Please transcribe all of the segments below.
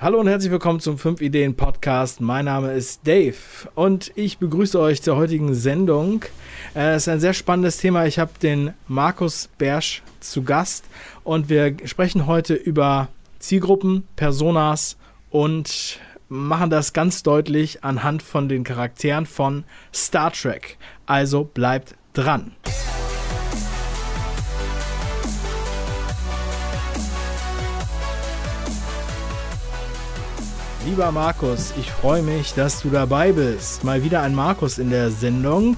Hallo und herzlich willkommen zum 5 Ideen Podcast. Mein Name ist Dave und ich begrüße euch zur heutigen Sendung. Äh, es ist ein sehr spannendes Thema. Ich habe den Markus Bersch zu Gast und wir sprechen heute über Zielgruppen, Personas und machen das ganz deutlich anhand von den Charakteren von Star Trek. Also bleibt dran. Lieber Markus, ich freue mich, dass du dabei bist. Mal wieder ein Markus in der Sendung.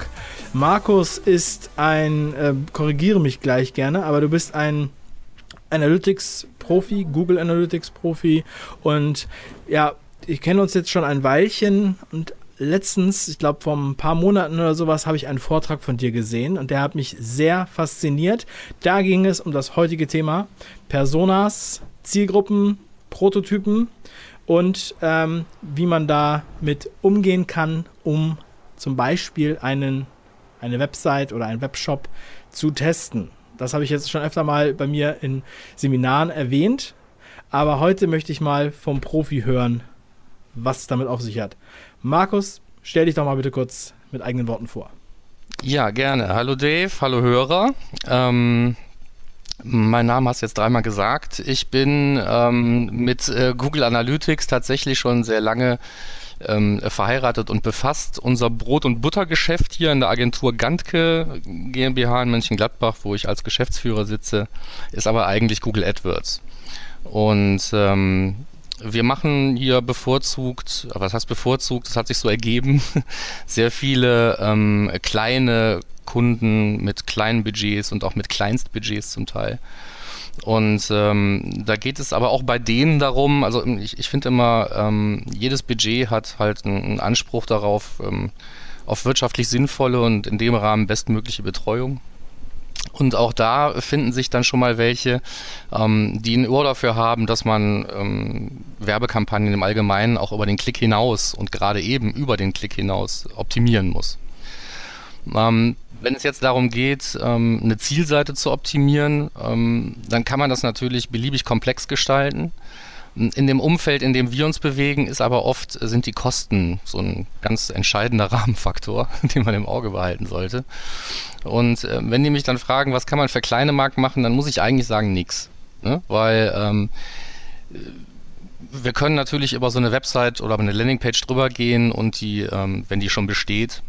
Markus ist ein, äh, korrigiere mich gleich gerne, aber du bist ein Analytics-Profi, Google Analytics-Profi und ja, ich kenne uns jetzt schon ein Weilchen und letztens, ich glaube vor ein paar Monaten oder sowas, habe ich einen Vortrag von dir gesehen und der hat mich sehr fasziniert. Da ging es um das heutige Thema Personas, Zielgruppen, Prototypen und ähm, wie man damit umgehen kann, um zum Beispiel einen, eine Website oder einen Webshop zu testen. Das habe ich jetzt schon öfter mal bei mir in Seminaren erwähnt, aber heute möchte ich mal vom Profi hören, was es damit auf sich hat. Markus, stell dich doch mal bitte kurz mit eigenen Worten vor. Ja, gerne. Hallo Dave, hallo Hörer. Ähm, mein Name hast du jetzt dreimal gesagt. Ich bin ähm, mit äh, Google Analytics tatsächlich schon sehr lange ähm, verheiratet und befasst. Unser Brot- und Buttergeschäft hier in der Agentur Gantke GmbH in Mönchengladbach, wo ich als Geschäftsführer sitze, ist aber eigentlich Google AdWords. Und ähm, wir machen hier bevorzugt, was heißt bevorzugt, das hat sich so ergeben, sehr viele ähm, kleine Kunden mit kleinen Budgets und auch mit Kleinstbudgets zum Teil. Und ähm, da geht es aber auch bei denen darum, also ich, ich finde immer, ähm, jedes Budget hat halt einen, einen Anspruch darauf, ähm, auf wirtschaftlich sinnvolle und in dem Rahmen bestmögliche Betreuung. Und auch da finden sich dann schon mal welche, ähm, die ein Ohr dafür haben, dass man ähm, Werbekampagnen im Allgemeinen auch über den Klick hinaus und gerade eben über den Klick hinaus optimieren muss. Ähm, wenn es jetzt darum geht, ähm, eine Zielseite zu optimieren, ähm, dann kann man das natürlich beliebig komplex gestalten. In dem Umfeld, in dem wir uns bewegen, ist aber oft sind die Kosten so ein ganz entscheidender Rahmenfaktor, den man im Auge behalten sollte. Und äh, wenn die mich dann fragen, was kann man für kleine Marken machen, dann muss ich eigentlich sagen, nichts. Ne? Weil ähm, wir können natürlich über so eine Website oder eine Landingpage drüber gehen und die, ähm, wenn die schon besteht,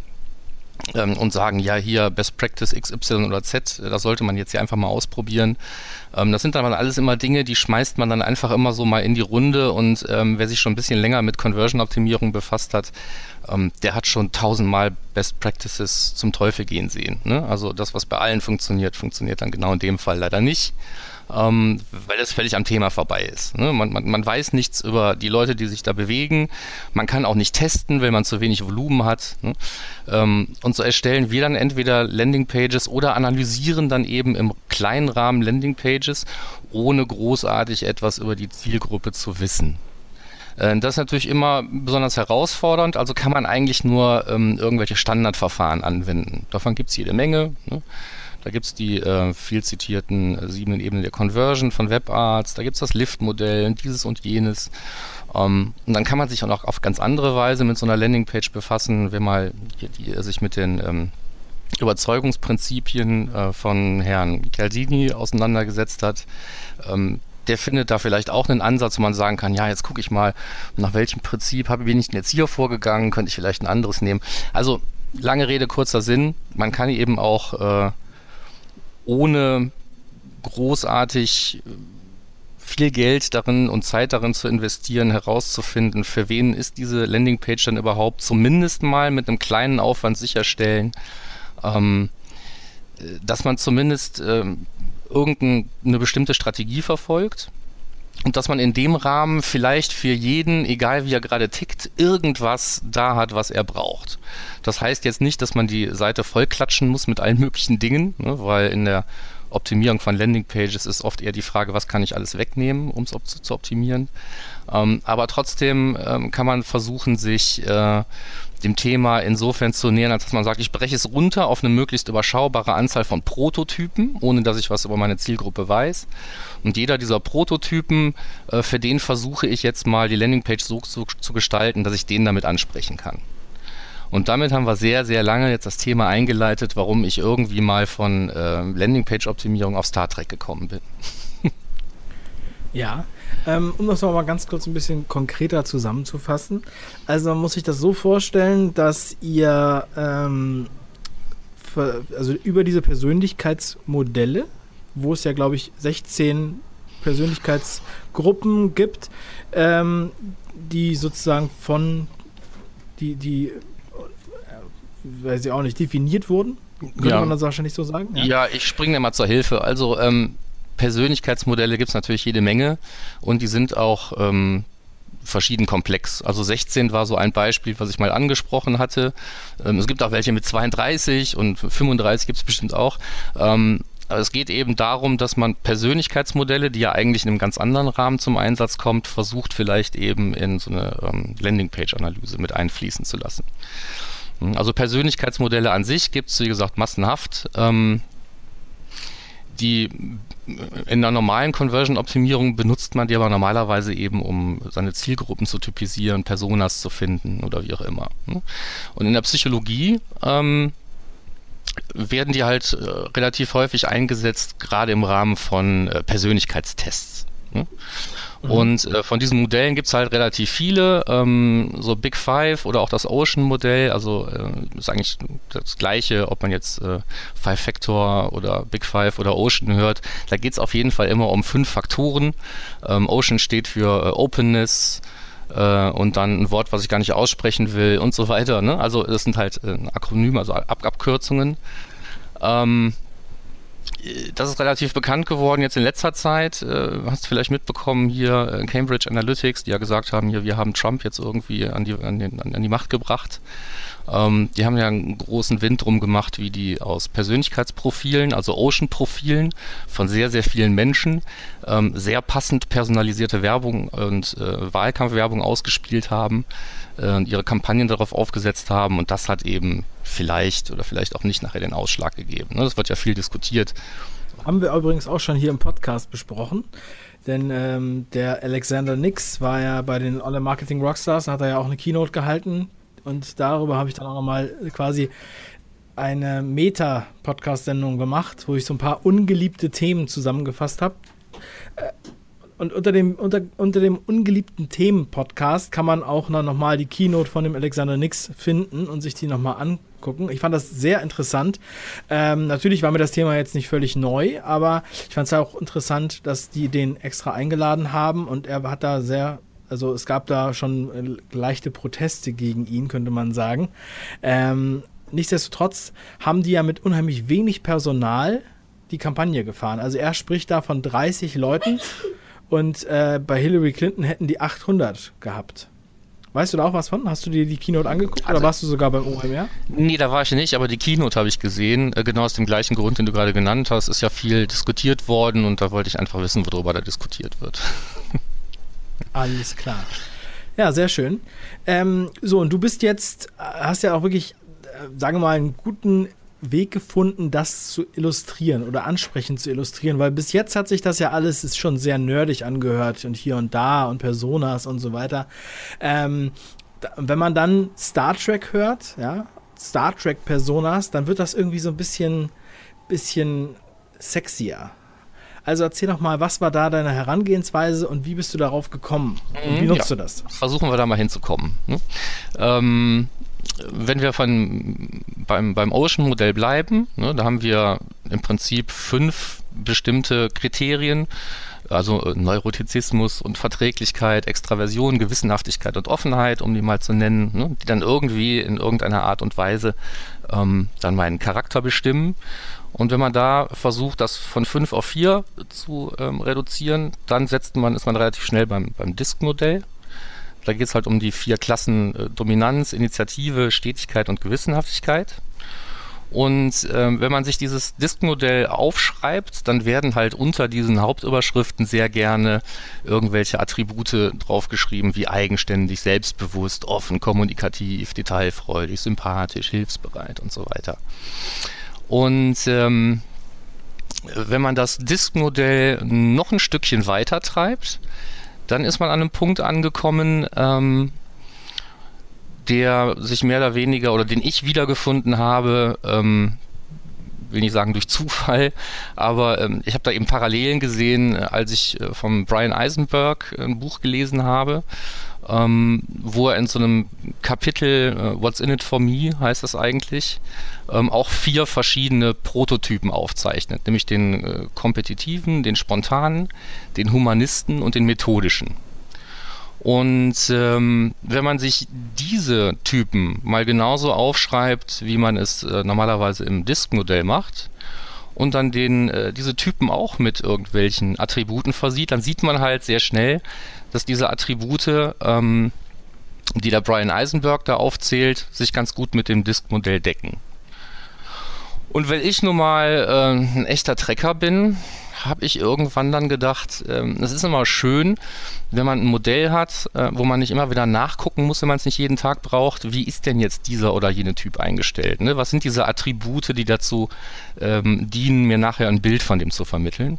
ähm, und sagen, ja, hier Best Practice X, Y oder Z, das sollte man jetzt hier einfach mal ausprobieren. Ähm, das sind dann alles immer Dinge, die schmeißt man dann einfach immer so mal in die Runde und ähm, wer sich schon ein bisschen länger mit Conversion-Optimierung befasst hat, ähm, der hat schon tausendmal Best Practices zum Teufel gehen sehen. Ne? Also das, was bei allen funktioniert, funktioniert dann genau in dem Fall leider nicht ähm, weil es völlig am Thema vorbei ist. Ne? Man, man, man weiß nichts über die Leute, die sich da bewegen. Man kann auch nicht testen, weil man zu wenig Volumen hat. Ne? Ähm, und so erstellen wir dann entweder Landingpages oder analysieren dann eben im kleinen Rahmen Landingpages, ohne großartig etwas über die Zielgruppe zu wissen. Äh, das ist natürlich immer besonders herausfordernd, also kann man eigentlich nur ähm, irgendwelche Standardverfahren anwenden. Davon gibt es jede Menge. Ne? Da gibt es die äh, viel zitierten äh, sieben Ebenen der Conversion von WebArts, da gibt es das Lift-Modell, dieses und jenes. Ähm, und dann kann man sich auch noch auf ganz andere Weise mit so einer Landingpage befassen, wenn man die, die, sich mit den ähm, Überzeugungsprinzipien äh, von Herrn Caldini auseinandergesetzt hat. Ähm, der findet da vielleicht auch einen Ansatz, wo man sagen kann, ja, jetzt gucke ich mal, nach welchem Prinzip habe ich denn jetzt hier vorgegangen, könnte ich vielleicht ein anderes nehmen. Also lange Rede, kurzer Sinn, man kann eben auch äh, ohne großartig viel Geld darin und Zeit darin zu investieren, herauszufinden, für wen ist diese Landingpage dann überhaupt, zumindest mal mit einem kleinen Aufwand sicherstellen, ähm, dass man zumindest ähm, irgendeine bestimmte Strategie verfolgt und dass man in dem Rahmen vielleicht für jeden, egal wie er gerade tickt, irgendwas da hat, was er braucht. Das heißt jetzt nicht, dass man die Seite vollklatschen muss mit allen möglichen Dingen, ne, weil in der Optimierung von Landingpages ist oft eher die Frage, was kann ich alles wegnehmen, um es op zu optimieren. Ähm, aber trotzdem ähm, kann man versuchen, sich äh, dem Thema insofern zu nähern, als dass man sagt, ich breche es runter auf eine möglichst überschaubare Anzahl von Prototypen, ohne dass ich was über meine Zielgruppe weiß. Und jeder dieser Prototypen, äh, für den versuche ich jetzt mal die Landingpage so zu, zu gestalten, dass ich den damit ansprechen kann. Und damit haben wir sehr, sehr lange jetzt das Thema eingeleitet, warum ich irgendwie mal von äh, Landingpage-Optimierung auf Star Trek gekommen bin. ja, ähm, um das mal ganz kurz ein bisschen konkreter zusammenzufassen. Also man muss sich das so vorstellen, dass ihr ähm, für, also über diese Persönlichkeitsmodelle, wo es ja glaube ich 16 Persönlichkeitsgruppen gibt, ähm, die sozusagen von die, die weiß ich auch nicht, definiert wurden. Könnte ja. man das wahrscheinlich so sagen? Ja, ja ich springe dir mal zur Hilfe. Also ähm, Persönlichkeitsmodelle gibt es natürlich jede Menge und die sind auch ähm, verschieden komplex. Also 16 war so ein Beispiel, was ich mal angesprochen hatte. Ähm, es gibt auch welche mit 32 und 35 gibt es bestimmt auch. Ähm, aber es geht eben darum, dass man Persönlichkeitsmodelle, die ja eigentlich in einem ganz anderen Rahmen zum Einsatz kommt, versucht vielleicht eben in so eine ähm, Landingpage-Analyse mit einfließen zu lassen. Hm, also Persönlichkeitsmodelle an sich gibt es, wie gesagt, massenhaft. Ähm, die in der normalen Conversion-Optimierung benutzt man die aber normalerweise eben, um seine Zielgruppen zu typisieren, Personas zu finden oder wie auch immer. Ne? Und in der Psychologie ähm, werden die halt äh, relativ häufig eingesetzt, gerade im Rahmen von äh, Persönlichkeitstests. Ne? Und äh, von diesen Modellen gibt es halt relativ viele, ähm, so Big Five oder auch das Ocean-Modell, also äh, ist eigentlich das gleiche, ob man jetzt äh, Five Factor oder Big Five oder Ocean hört. Da geht es auf jeden Fall immer um fünf Faktoren. Ähm, Ocean steht für äh, Openness, äh, und dann ein Wort, was ich gar nicht aussprechen will und so weiter. Ne? Also das sind halt äh, Akronyme, also Ab Abkürzungen. Ähm, das ist relativ bekannt geworden jetzt in letzter Zeit. Äh, hast vielleicht mitbekommen hier äh, Cambridge Analytics, die ja gesagt haben, hier, wir haben Trump jetzt irgendwie an die, an den, an die Macht gebracht. Ähm, die haben ja einen großen Wind drum gemacht, wie die aus Persönlichkeitsprofilen, also Ocean-Profilen von sehr, sehr vielen Menschen, ähm, sehr passend personalisierte Werbung und äh, Wahlkampfwerbung ausgespielt haben äh, ihre Kampagnen darauf aufgesetzt haben und das hat eben vielleicht oder vielleicht auch nicht nachher den Ausschlag gegeben. Ne? Das wird ja viel diskutiert. Haben wir übrigens auch schon hier im Podcast besprochen. Denn ähm, der Alexander Nix war ja bei den Online Marketing Rockstars, hat er ja auch eine Keynote gehalten, und darüber habe ich dann auch nochmal quasi eine Meta-Podcast-Sendung gemacht, wo ich so ein paar ungeliebte Themen zusammengefasst habe. Äh, und unter dem, unter, unter dem ungeliebten Themen-Podcast kann man auch noch mal die Keynote von dem Alexander Nix finden und sich die nochmal angucken. Ich fand das sehr interessant. Ähm, natürlich war mir das Thema jetzt nicht völlig neu, aber ich fand es auch interessant, dass die den extra eingeladen haben und er hat da sehr also es gab da schon äh, leichte Proteste gegen ihn, könnte man sagen. Ähm, nichtsdestotrotz haben die ja mit unheimlich wenig Personal die Kampagne gefahren. Also er spricht da von 30 Leuten und äh, bei Hillary Clinton hätten die 800 gehabt. Weißt du da auch was von? Hast du dir die Keynote angeguckt also, oder warst du sogar beim OMR? Nee, da war ich nicht, aber die Keynote habe ich gesehen. Äh, genau aus dem gleichen Grund, den du gerade genannt hast. Ist ja viel diskutiert worden und da wollte ich einfach wissen, worüber da diskutiert wird. Alles klar. Ja, sehr schön. Ähm, so, und du bist jetzt, hast ja auch wirklich, äh, sagen wir mal, einen guten Weg gefunden, das zu illustrieren oder ansprechend zu illustrieren, weil bis jetzt hat sich das ja alles ist schon sehr nerdig angehört und hier und da und Personas und so weiter. Ähm, wenn man dann Star Trek hört, ja, Star Trek Personas, dann wird das irgendwie so ein bisschen, bisschen sexier. Also erzähl doch mal, was war da deine Herangehensweise und wie bist du darauf gekommen? Und wie mhm, nutzt ja. du das? Versuchen wir da mal hinzukommen. Ne? Ähm, wenn wir von, beim, beim Ocean-Modell bleiben, ne, da haben wir im Prinzip fünf bestimmte Kriterien, also äh, Neurotizismus und Verträglichkeit, Extraversion, Gewissenhaftigkeit und Offenheit, um die mal zu nennen, ne, die dann irgendwie in irgendeiner Art und Weise ähm, dann meinen Charakter bestimmen. Und wenn man da versucht, das von 5 auf 4 zu ähm, reduzieren, dann setzt man, ist man relativ schnell beim, beim Disk-Modell. Da geht es halt um die vier Klassen äh, Dominanz, Initiative, Stetigkeit und Gewissenhaftigkeit. Und äh, wenn man sich dieses Disk-Modell aufschreibt, dann werden halt unter diesen Hauptüberschriften sehr gerne irgendwelche Attribute draufgeschrieben, wie eigenständig, selbstbewusst, offen, kommunikativ, detailfreudig, sympathisch, hilfsbereit und so weiter. Und ähm, wenn man das Disk-Modell noch ein Stückchen weiter treibt, dann ist man an einem Punkt angekommen, ähm, der sich mehr oder weniger oder den ich wiedergefunden habe, ähm, will nicht sagen durch Zufall, aber ähm, ich habe da eben Parallelen gesehen, äh, als ich äh, von Brian Eisenberg ein Buch gelesen habe, ähm, wo er in so einem Kapitel, äh, What's in it for me heißt das eigentlich, ähm, auch vier verschiedene Prototypen aufzeichnet, nämlich den äh, kompetitiven, den spontanen, den humanisten und den methodischen. Und ähm, wenn man sich diese Typen mal genauso aufschreibt, wie man es äh, normalerweise im Disk-Modell macht, und dann den, äh, diese Typen auch mit irgendwelchen Attributen versieht, dann sieht man halt sehr schnell, dass diese Attribute, ähm, die der Brian Eisenberg da aufzählt, sich ganz gut mit dem Disk-Modell decken. Und weil ich nun mal äh, ein echter Trecker bin, habe ich irgendwann dann gedacht, ähm, es ist immer schön, wenn man ein Modell hat, äh, wo man nicht immer wieder nachgucken muss, wenn man es nicht jeden Tag braucht, wie ist denn jetzt dieser oder jene Typ eingestellt? Ne? Was sind diese Attribute, die dazu ähm, dienen, mir nachher ein Bild von dem zu vermitteln?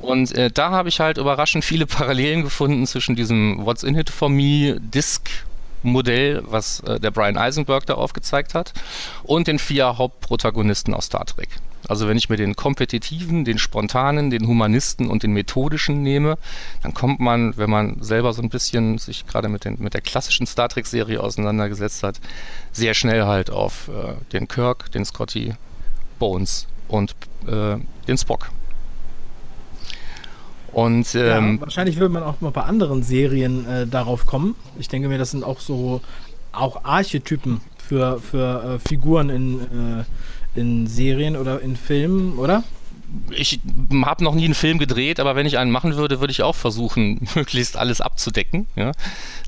Und äh, da habe ich halt überraschend viele Parallelen gefunden zwischen diesem What's in it for me Disk Modell, was äh, der Brian Eisenberg da aufgezeigt hat, und den vier Hauptprotagonisten aus Star Trek. Also wenn ich mir den kompetitiven, den spontanen, den humanisten und den methodischen nehme, dann kommt man, wenn man selber so ein bisschen sich gerade mit, den, mit der klassischen Star Trek-Serie auseinandergesetzt hat, sehr schnell halt auf äh, den Kirk, den Scotty, Bones und äh, den Spock. Und ähm, ja, wahrscheinlich würde man auch mal bei anderen Serien äh, darauf kommen. Ich denke mir, das sind auch so auch Archetypen für, für äh, Figuren in, äh, in Serien oder in Filmen, oder? Ich habe noch nie einen Film gedreht, aber wenn ich einen machen würde, würde ich auch versuchen, möglichst alles abzudecken. Ja?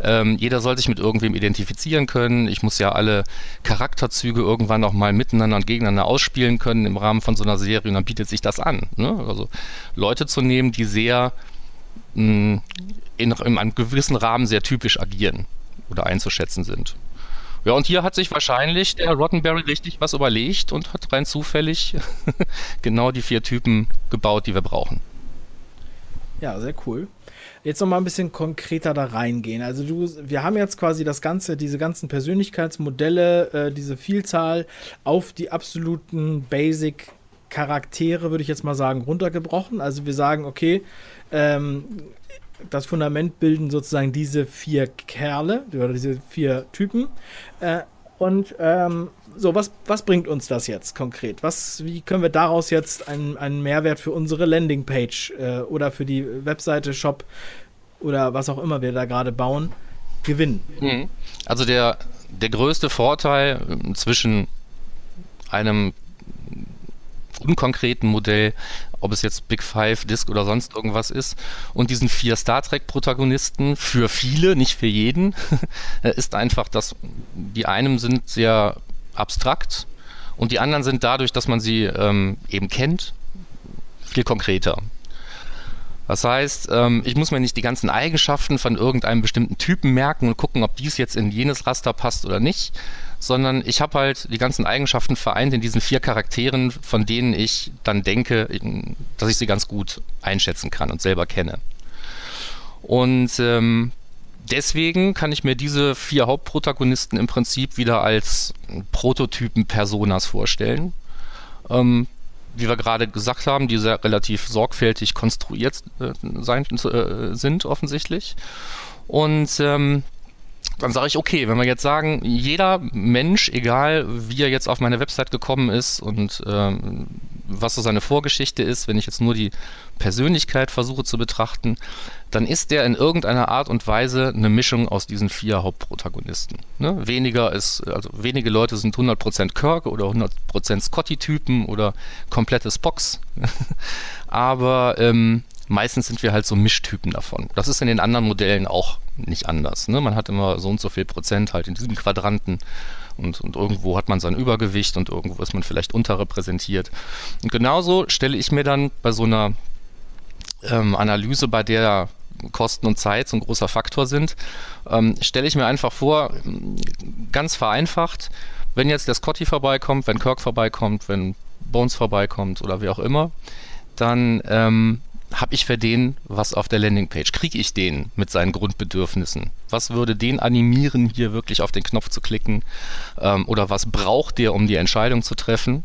Ähm, jeder soll sich mit irgendwem identifizieren können. Ich muss ja alle Charakterzüge irgendwann auch mal miteinander und gegeneinander ausspielen können im Rahmen von so einer Serie und dann bietet sich das an. Ne? Also Leute zu nehmen, die sehr mh, in, in einem gewissen Rahmen sehr typisch agieren oder einzuschätzen sind. Ja, und hier hat sich wahrscheinlich der Rottenberry richtig was überlegt und hat rein zufällig genau die vier Typen gebaut, die wir brauchen. Ja, sehr cool. Jetzt noch mal ein bisschen konkreter da reingehen. Also du, wir haben jetzt quasi das ganze, diese ganzen Persönlichkeitsmodelle, äh, diese Vielzahl auf die absoluten Basic Charaktere, würde ich jetzt mal sagen, runtergebrochen. Also wir sagen, okay, ähm, das Fundament bilden sozusagen diese vier Kerle oder diese vier Typen. Äh, und ähm, so, was, was bringt uns das jetzt konkret? Was, wie können wir daraus jetzt einen, einen Mehrwert für unsere Landingpage äh, oder für die Webseite, Shop oder was auch immer wir da gerade bauen, gewinnen? Mhm. Also der, der größte Vorteil äh, zwischen einem unkonkreten Modell, ob es jetzt Big Five, Disc oder sonst irgendwas ist. Und diesen vier Star Trek-Protagonisten, für viele, nicht für jeden, ist einfach, dass die einen sind sehr abstrakt und die anderen sind dadurch, dass man sie ähm, eben kennt, viel konkreter. Das heißt, ähm, ich muss mir nicht die ganzen Eigenschaften von irgendeinem bestimmten Typen merken und gucken, ob dies jetzt in jenes Raster passt oder nicht, sondern ich habe halt die ganzen Eigenschaften vereint in diesen vier Charakteren, von denen ich dann denke, dass ich sie ganz gut einschätzen kann und selber kenne. Und ähm, deswegen kann ich mir diese vier Hauptprotagonisten im Prinzip wieder als Prototypen-Personas vorstellen. Ähm, wie wir gerade gesagt haben, die sehr relativ sorgfältig konstruiert äh, sein, äh, sind offensichtlich. Und ähm, dann sage ich, okay, wenn wir jetzt sagen, jeder Mensch, egal wie er jetzt auf meine Website gekommen ist und ähm, was so seine Vorgeschichte ist, wenn ich jetzt nur die Persönlichkeit versuche zu betrachten, dann ist der in irgendeiner Art und Weise eine Mischung aus diesen vier Hauptprotagonisten. Ne? Weniger ist, also wenige Leute sind 100% Kirk oder 100% Scotty-Typen oder komplette Spocks. Aber ähm, meistens sind wir halt so Mischtypen davon. Das ist in den anderen Modellen auch nicht anders. Ne? Man hat immer so und so viel Prozent halt in diesem Quadranten und, und irgendwo hat man sein Übergewicht und irgendwo ist man vielleicht unterrepräsentiert. Und genauso stelle ich mir dann bei so einer ähm, Analyse, bei der Kosten und Zeit so ein großer Faktor sind, ähm, stelle ich mir einfach vor, ganz vereinfacht, wenn jetzt der Scotty vorbeikommt, wenn Kirk vorbeikommt, wenn Bones vorbeikommt oder wie auch immer, dann ähm, habe ich für den was auf der Landingpage? Kriege ich den mit seinen Grundbedürfnissen? Was würde den animieren, hier wirklich auf den Knopf zu klicken? Ähm, oder was braucht der, um die Entscheidung zu treffen?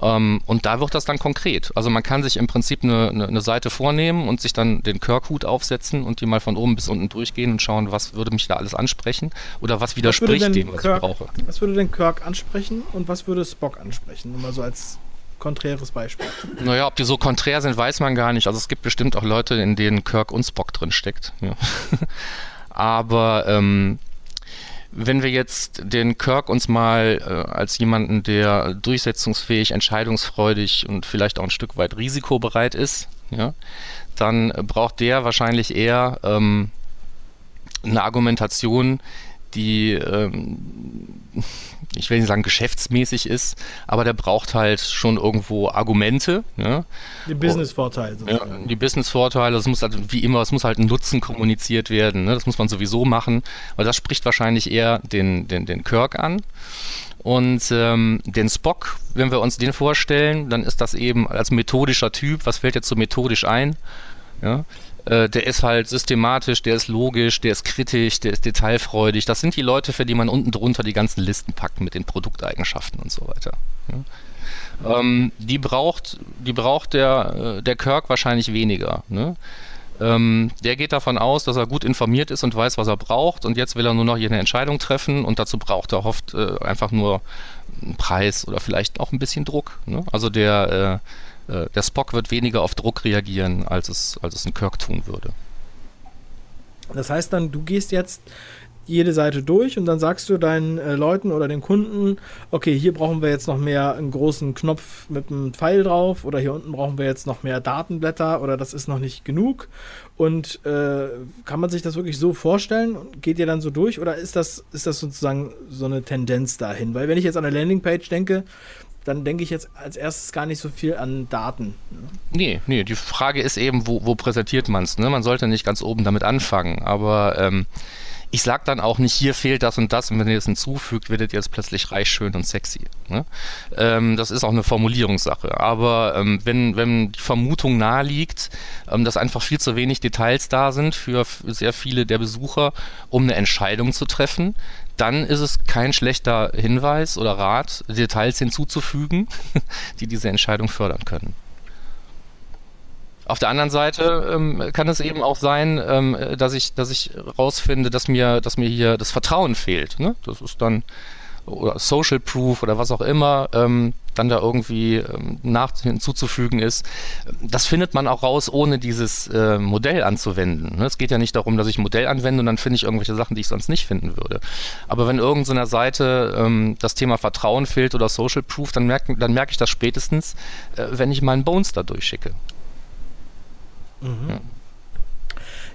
Ähm, und da wird das dann konkret. Also man kann sich im Prinzip eine, eine, eine Seite vornehmen und sich dann den Kirk-Hut aufsetzen und die mal von oben bis unten durchgehen und schauen, was würde mich da alles ansprechen oder was widerspricht was dem, was Kirk, ich brauche. Was würde denn Kirk ansprechen und was würde Spock ansprechen? Nur mal so als konträres Beispiel. Naja, ob die so konträr sind, weiß man gar nicht. Also es gibt bestimmt auch Leute, in denen Kirk und Spock drin steckt. Ja. Aber ähm, wenn wir jetzt den Kirk uns mal äh, als jemanden, der durchsetzungsfähig, entscheidungsfreudig und vielleicht auch ein Stück weit risikobereit ist, ja, dann braucht der wahrscheinlich eher ähm, eine Argumentation, die ähm, ich will nicht sagen geschäftsmäßig ist, aber der braucht halt schon irgendwo Argumente. Ja? Die Business-Vorteile. Ja, die Business-Vorteile, es muss halt, wie immer, es muss halt ein Nutzen kommuniziert werden. Ne? Das muss man sowieso machen, weil das spricht wahrscheinlich eher den, den, den Kirk an. Und ähm, den Spock, wenn wir uns den vorstellen, dann ist das eben als methodischer Typ. Was fällt jetzt so methodisch ein? Ja? Äh, der ist halt systematisch, der ist logisch, der ist kritisch, der ist detailfreudig. Das sind die Leute, für die man unten drunter die ganzen Listen packt mit den Produkteigenschaften und so weiter. Ja. Ähm, die braucht, die braucht der, äh, der Kirk wahrscheinlich weniger. Ne? Ähm, der geht davon aus, dass er gut informiert ist und weiß, was er braucht und jetzt will er nur noch hier eine Entscheidung treffen und dazu braucht er oft äh, einfach nur einen Preis oder vielleicht auch ein bisschen Druck. Ne? Also der äh, äh, der Spock wird weniger auf Druck reagieren, als es, als es ein Kirk tun würde. Das heißt dann, du gehst jetzt jede Seite durch und dann sagst du deinen äh, Leuten oder den Kunden, okay, hier brauchen wir jetzt noch mehr einen großen Knopf mit einem Pfeil drauf oder hier unten brauchen wir jetzt noch mehr Datenblätter oder das ist noch nicht genug. Und äh, kann man sich das wirklich so vorstellen? Geht ihr dann so durch oder ist das, ist das sozusagen so eine Tendenz dahin? Weil wenn ich jetzt an eine Landingpage denke, dann denke ich jetzt als erstes gar nicht so viel an Daten. Ne? Nee, nee, die Frage ist eben, wo, wo präsentiert man es? Ne? Man sollte nicht ganz oben damit anfangen, aber ähm, ich sage dann auch nicht, hier fehlt das und das und wenn ihr das hinzufügt, werdet ihr jetzt plötzlich reich, schön und sexy. Ne? Ähm, das ist auch eine Formulierungssache. Aber ähm, wenn, wenn die Vermutung naheliegt, ähm, dass einfach viel zu wenig Details da sind für sehr viele der Besucher, um eine Entscheidung zu treffen, dann ist es kein schlechter Hinweis oder Rat, Details hinzuzufügen, die diese Entscheidung fördern können. Auf der anderen Seite ähm, kann es eben auch sein, ähm, dass ich, dass ich rausfinde, dass mir, dass mir hier das Vertrauen fehlt. Ne? Das ist dann oder Social Proof oder was auch immer ähm, dann da irgendwie ähm, nach hinzuzufügen ist. Das findet man auch raus, ohne dieses äh, Modell anzuwenden. Ne? Es geht ja nicht darum, dass ich ein Modell anwende und dann finde ich irgendwelche Sachen, die ich sonst nicht finden würde. Aber wenn irgendeiner Seite ähm, das Thema Vertrauen fehlt oder Social Proof, dann merke dann merk ich das spätestens, äh, wenn ich meinen Bones da durchschicke. Mhm. Ja.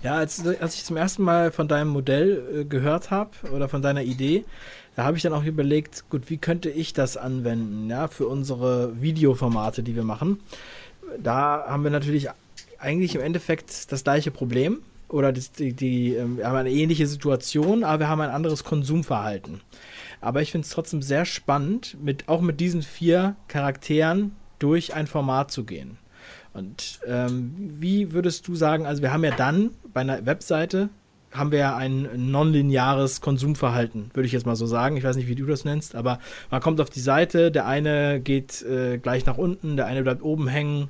Ja, als, als ich zum ersten Mal von deinem Modell äh, gehört habe oder von deiner Idee, da habe ich dann auch überlegt, gut, wie könnte ich das anwenden, ja, für unsere Videoformate, die wir machen. Da haben wir natürlich eigentlich im Endeffekt das gleiche Problem oder die, die, die ähm, haben eine ähnliche Situation, aber wir haben ein anderes Konsumverhalten. Aber ich finde es trotzdem sehr spannend, mit, auch mit diesen vier Charakteren durch ein Format zu gehen. Und ähm, wie würdest du sagen, also wir haben ja dann bei einer Webseite haben wir ja ein nonlineares Konsumverhalten, würde ich jetzt mal so sagen. Ich weiß nicht, wie du das nennst, aber man kommt auf die Seite, der eine geht äh, gleich nach unten, der eine bleibt oben hängen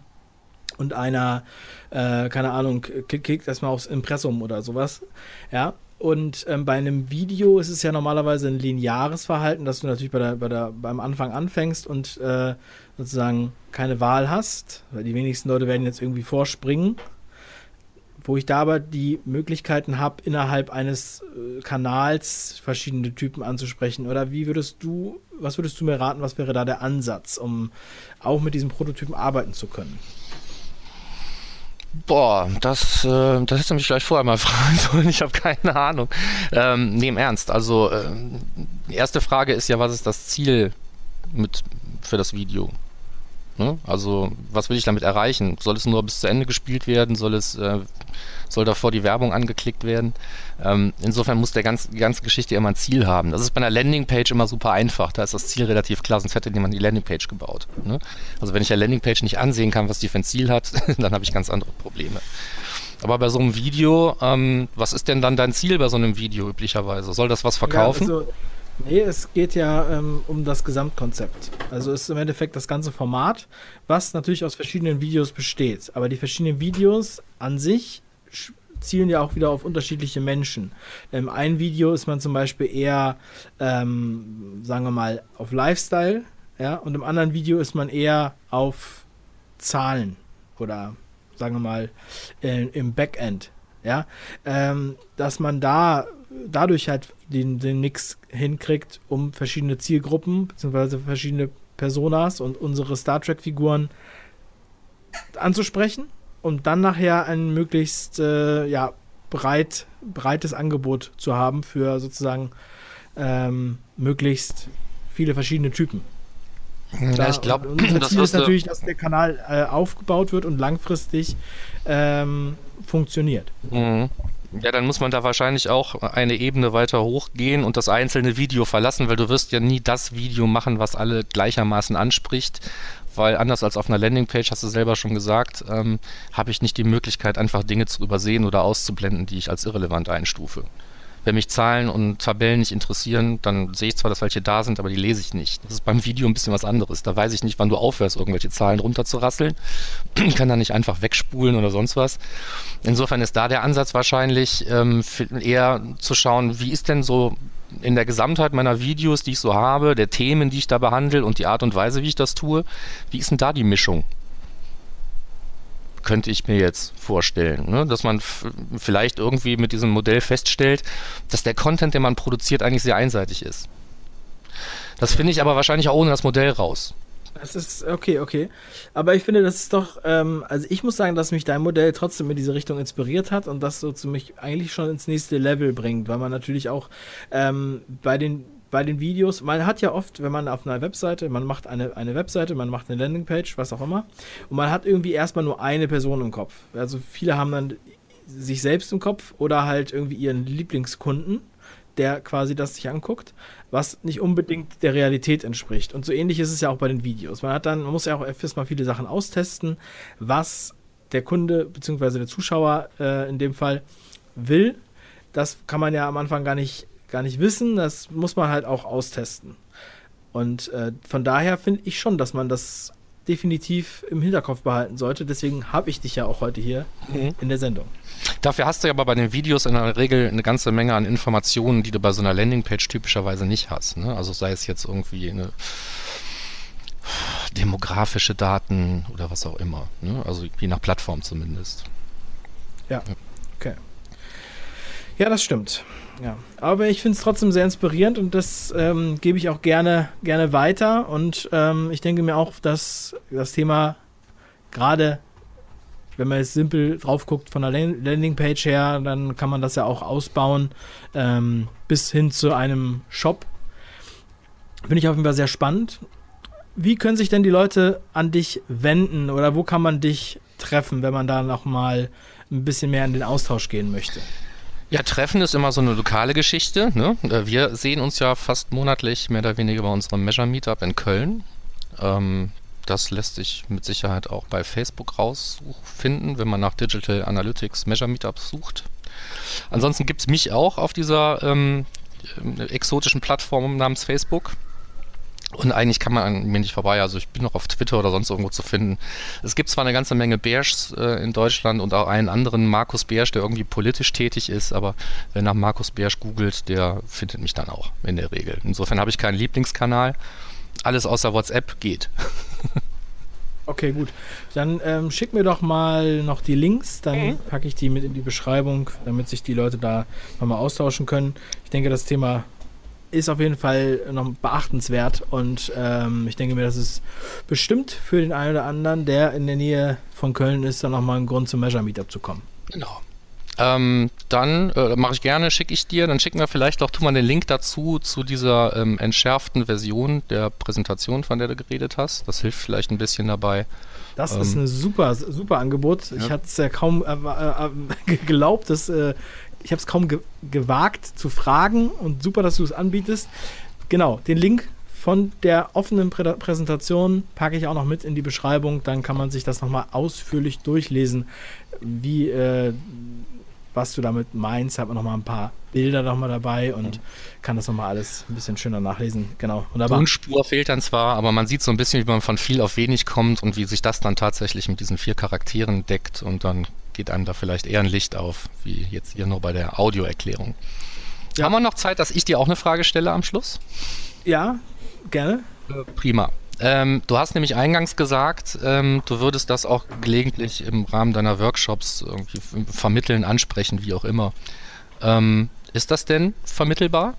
und einer, äh, keine Ahnung, klickt erstmal aufs Impressum oder sowas. Ja. Und ähm, bei einem Video ist es ja normalerweise ein lineares Verhalten, dass du natürlich bei der, bei der, beim Anfang anfängst und äh, sozusagen keine Wahl hast, weil die wenigsten Leute werden jetzt irgendwie vorspringen, wo ich da aber die Möglichkeiten habe, innerhalb eines äh, Kanals verschiedene Typen anzusprechen. Oder wie würdest du, was würdest du mir raten, was wäre da der Ansatz, um auch mit diesen Prototypen arbeiten zu können? Boah, das, äh, das hättest du mich vielleicht vorher mal fragen sollen. Ich habe keine Ahnung. Ähm, nee, im Ernst. Also, äh, die erste Frage ist ja, was ist das Ziel mit, für das Video? Ne? Also, was will ich damit erreichen? Soll es nur bis zu Ende gespielt werden? Soll es, äh, soll davor die Werbung angeklickt werden? Ähm, insofern muss der ganz, die ganze Geschichte immer ein Ziel haben. Das ist bei einer Landingpage immer super einfach. Da ist das Ziel relativ klar, sonst hätte jemand die Landingpage gebaut. Ne? Also, wenn ich der Landingpage nicht ansehen kann, was die für ein Ziel hat, dann habe ich ganz andere Probleme. Aber bei so einem Video, ähm, was ist denn dann dein Ziel bei so einem Video üblicherweise? Soll das was verkaufen? Ja, also Nee, es geht ja ähm, um das Gesamtkonzept. Also ist im Endeffekt das ganze Format, was natürlich aus verschiedenen Videos besteht. Aber die verschiedenen Videos an sich zielen ja auch wieder auf unterschiedliche Menschen. Im einen Video ist man zum Beispiel eher, ähm, sagen wir mal, auf Lifestyle, ja, und im anderen Video ist man eher auf Zahlen oder sagen wir mal äh, im Backend, ja, ähm, dass man da dadurch halt den, den Mix hinkriegt, um verschiedene Zielgruppen bzw. verschiedene Personas und unsere Star Trek-Figuren anzusprechen und dann nachher ein möglichst äh, ja, breit, breites Angebot zu haben für sozusagen ähm, möglichst viele verschiedene Typen. Ja, ich glaube, das Ziel ist natürlich, dass der Kanal äh, aufgebaut wird und langfristig ähm, funktioniert. Mhm. Ja, dann muss man da wahrscheinlich auch eine Ebene weiter hochgehen und das einzelne Video verlassen, weil du wirst ja nie das Video machen, was alle gleichermaßen anspricht, weil anders als auf einer Landingpage, hast du selber schon gesagt, ähm, habe ich nicht die Möglichkeit, einfach Dinge zu übersehen oder auszublenden, die ich als irrelevant einstufe. Wenn mich Zahlen und Tabellen nicht interessieren, dann sehe ich zwar, dass welche da sind, aber die lese ich nicht. Das ist beim Video ein bisschen was anderes. Da weiß ich nicht, wann du aufhörst, irgendwelche Zahlen runterzurasseln. Ich kann da nicht einfach wegspulen oder sonst was. Insofern ist da der Ansatz wahrscheinlich ähm, eher zu schauen, wie ist denn so in der Gesamtheit meiner Videos, die ich so habe, der Themen, die ich da behandle und die Art und Weise, wie ich das tue, wie ist denn da die Mischung? Könnte ich mir jetzt vorstellen. Ne? Dass man vielleicht irgendwie mit diesem Modell feststellt, dass der Content, den man produziert, eigentlich sehr einseitig ist. Das finde ich aber wahrscheinlich auch ohne das Modell raus. Das ist okay, okay. Aber ich finde, das ist doch, ähm, also ich muss sagen, dass mich dein Modell trotzdem in diese Richtung inspiriert hat und das so zu mich eigentlich schon ins nächste Level bringt, weil man natürlich auch ähm, bei den bei den Videos, man hat ja oft, wenn man auf einer Webseite, man macht eine, eine Webseite, man macht eine Landingpage, was auch immer, und man hat irgendwie erstmal nur eine Person im Kopf. Also viele haben dann sich selbst im Kopf oder halt irgendwie ihren Lieblingskunden, der quasi das sich anguckt, was nicht unbedingt der Realität entspricht. Und so ähnlich ist es ja auch bei den Videos. Man hat dann, man muss ja auch erstmal viele Sachen austesten, was der Kunde bzw. der Zuschauer äh, in dem Fall will. Das kann man ja am Anfang gar nicht gar nicht wissen. Das muss man halt auch austesten. Und äh, von daher finde ich schon, dass man das definitiv im Hinterkopf behalten sollte. Deswegen habe ich dich ja auch heute hier mhm. in der Sendung. Dafür hast du ja aber bei den Videos in der Regel eine ganze Menge an Informationen, die du bei so einer Landingpage typischerweise nicht hast. Ne? Also sei es jetzt irgendwie eine demografische Daten oder was auch immer. Ne? Also je nach Plattform zumindest. Ja, okay. Ja, das stimmt. Ja, aber ich finde es trotzdem sehr inspirierend und das ähm, gebe ich auch gerne, gerne weiter. Und ähm, ich denke mir auch, dass das Thema gerade, wenn man jetzt simpel drauf guckt von der Landingpage her, dann kann man das ja auch ausbauen ähm, bis hin zu einem Shop. Finde ich auf jeden Fall sehr spannend. Wie können sich denn die Leute an dich wenden oder wo kann man dich treffen, wenn man da nochmal ein bisschen mehr in den Austausch gehen möchte? Ja, Treffen ist immer so eine lokale Geschichte. Ne? Äh, wir sehen uns ja fast monatlich mehr oder weniger bei unserem Measure Meetup in Köln. Ähm, das lässt sich mit Sicherheit auch bei Facebook rausfinden, wenn man nach Digital Analytics Measure Meetups sucht. Ansonsten gibt es mich auch auf dieser ähm, exotischen Plattform namens Facebook. Und eigentlich kann man an mir nicht vorbei. Also ich bin noch auf Twitter oder sonst irgendwo zu finden. Es gibt zwar eine ganze Menge Bärschs äh, in Deutschland und auch einen anderen Markus Bärsch, der irgendwie politisch tätig ist, aber wer nach Markus Bärsch googelt, der findet mich dann auch in der Regel. Insofern habe ich keinen Lieblingskanal. Alles außer WhatsApp geht. Okay, gut. Dann ähm, schick mir doch mal noch die Links, dann mhm. packe ich die mit in die Beschreibung, damit sich die Leute da nochmal austauschen können. Ich denke, das Thema ist auf jeden Fall noch beachtenswert und ähm, ich denke mir, das ist bestimmt für den einen oder anderen, der in der Nähe von Köln ist, dann nochmal ein Grund zum Measure Meetup zu kommen. Genau. Ähm, dann äh, mache ich gerne, schicke ich dir. Dann schicken wir vielleicht auch, tu mal den Link dazu, zu dieser ähm, entschärften Version der Präsentation, von der du geredet hast. Das hilft vielleicht ein bisschen dabei. Das ähm, ist ein super, super Angebot. Ja. Ich hatte es ja kaum äh, äh, geglaubt, dass äh, ich habe es kaum ge gewagt zu fragen und super, dass du es anbietest. Genau, den Link von der offenen Prä Präsentation packe ich auch noch mit in die Beschreibung. Dann kann man sich das nochmal ausführlich durchlesen, wie äh, was du damit meinst. Hat man nochmal ein paar Bilder nochmal dabei und mhm. kann das nochmal alles ein bisschen schöner nachlesen. Genau. Wunderbar. Tonspur fehlt dann zwar, aber man sieht so ein bisschen, wie man von viel auf wenig kommt und wie sich das dann tatsächlich mit diesen vier Charakteren deckt und dann geht einem da vielleicht eher ein Licht auf, wie jetzt hier nur bei der Audioerklärung. Ja. Haben wir noch Zeit, dass ich dir auch eine Frage stelle am Schluss? Ja, gerne. Äh, prima. Ähm, du hast nämlich eingangs gesagt, ähm, du würdest das auch gelegentlich im Rahmen deiner Workshops irgendwie vermitteln, ansprechen, wie auch immer. Ähm, ist das denn vermittelbar?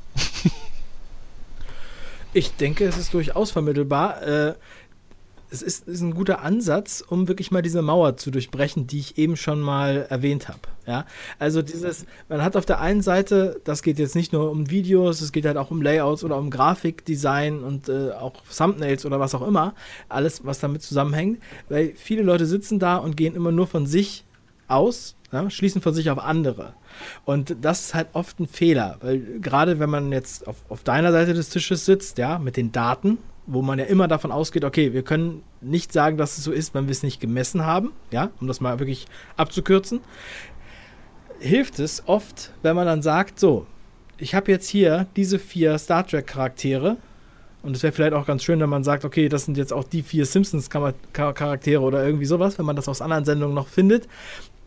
ich denke, es ist durchaus vermittelbar. Äh, es ist, ist, ein guter Ansatz, um wirklich mal diese Mauer zu durchbrechen, die ich eben schon mal erwähnt habe. Ja? Also dieses, man hat auf der einen Seite, das geht jetzt nicht nur um Videos, es geht halt auch um Layouts oder um Grafikdesign und äh, auch Thumbnails oder was auch immer, alles, was damit zusammenhängt, weil viele Leute sitzen da und gehen immer nur von sich aus, ja? schließen von sich auf andere. Und das ist halt oft ein Fehler, weil gerade wenn man jetzt auf, auf deiner Seite des Tisches sitzt, ja, mit den Daten, wo man ja immer davon ausgeht, okay, wir können nicht sagen, dass es so ist, wenn wir es nicht gemessen haben, ja, um das mal wirklich abzukürzen, hilft es oft, wenn man dann sagt, so, ich habe jetzt hier diese vier Star Trek Charaktere und es wäre vielleicht auch ganz schön, wenn man sagt, okay, das sind jetzt auch die vier Simpsons Charaktere oder irgendwie sowas, wenn man das aus anderen Sendungen noch findet,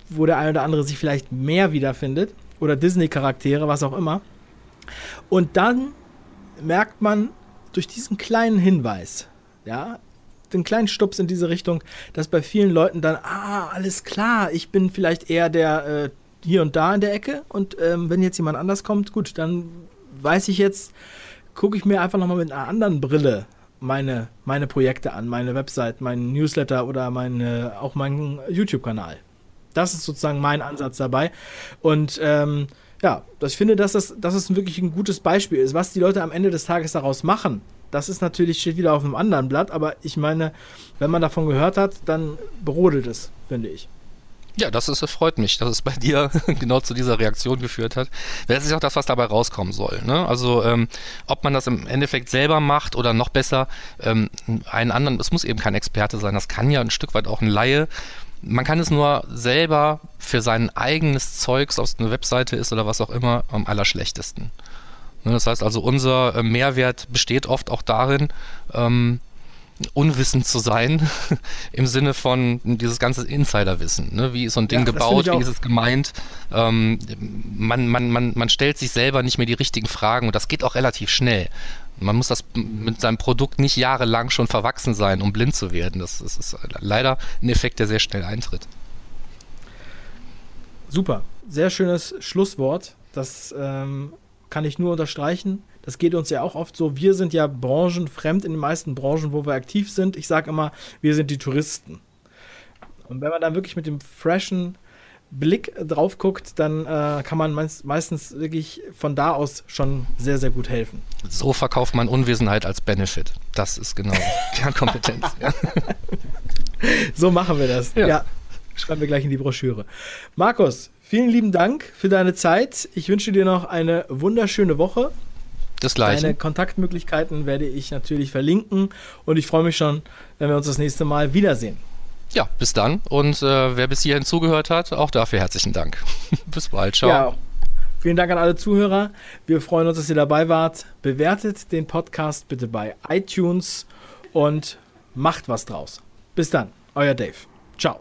wo der eine oder andere sich vielleicht mehr wiederfindet oder Disney Charaktere, was auch immer. Und dann merkt man, durch diesen kleinen Hinweis, ja, den kleinen Stups in diese Richtung, dass bei vielen Leuten dann, ah, alles klar, ich bin vielleicht eher der äh, hier und da in der Ecke und ähm, wenn jetzt jemand anders kommt, gut, dann weiß ich jetzt, gucke ich mir einfach nochmal mit einer anderen Brille meine, meine Projekte an, meine Website, meinen Newsletter oder meine, auch meinen YouTube-Kanal. Das ist sozusagen mein Ansatz dabei. Und ähm, ja, ich finde, dass das, dass das wirklich ein gutes Beispiel ist. Was die Leute am Ende des Tages daraus machen, das ist natürlich, steht wieder auf einem anderen Blatt, aber ich meine, wenn man davon gehört hat, dann brodelt es, finde ich. Ja, das ist, freut mich, dass es bei dir genau zu dieser Reaktion geführt hat. Das ist auch das, was dabei rauskommen soll. Ne? Also, ähm, ob man das im Endeffekt selber macht oder noch besser ähm, einen anderen, es muss eben kein Experte sein, das kann ja ein Stück weit auch ein Laie man kann es nur selber für sein eigenes Zeugs, ob es eine Webseite ist oder was auch immer, am allerschlechtesten. Ne, das heißt also, unser äh, Mehrwert besteht oft auch darin, ähm, unwissend zu sein, im Sinne von dieses ganze Insiderwissen. Ne? Wie ist so ein Ding ja, gebaut, wie ist es gemeint? Ähm, man, man, man, man stellt sich selber nicht mehr die richtigen Fragen und das geht auch relativ schnell. Man muss das mit seinem Produkt nicht jahrelang schon verwachsen sein, um blind zu werden. Das, das ist leider ein Effekt, der sehr schnell eintritt. Super, sehr schönes Schlusswort. Das ähm, kann ich nur unterstreichen. Das geht uns ja auch oft so. Wir sind ja branchenfremd in den meisten Branchen, wo wir aktiv sind. Ich sage immer, wir sind die Touristen. Und wenn man dann wirklich mit dem freshen Blick drauf guckt, dann äh, kann man meist, meistens wirklich von da aus schon sehr, sehr gut helfen. So verkauft man Unwissenheit als Benefit. Das ist genau Kernkompetenz. ja. So machen wir das. Ja. ja. Schreiben wir gleich in die Broschüre. Markus, vielen lieben Dank für deine Zeit. Ich wünsche dir noch eine wunderschöne Woche. Das gleiche. Deine Kontaktmöglichkeiten werde ich natürlich verlinken und ich freue mich schon, wenn wir uns das nächste Mal wiedersehen. Ja, bis dann. Und äh, wer bis hierhin zugehört hat, auch dafür herzlichen Dank. bis bald. Ciao. Ja, vielen Dank an alle Zuhörer. Wir freuen uns, dass ihr dabei wart. Bewertet den Podcast bitte bei iTunes und macht was draus. Bis dann, euer Dave. Ciao.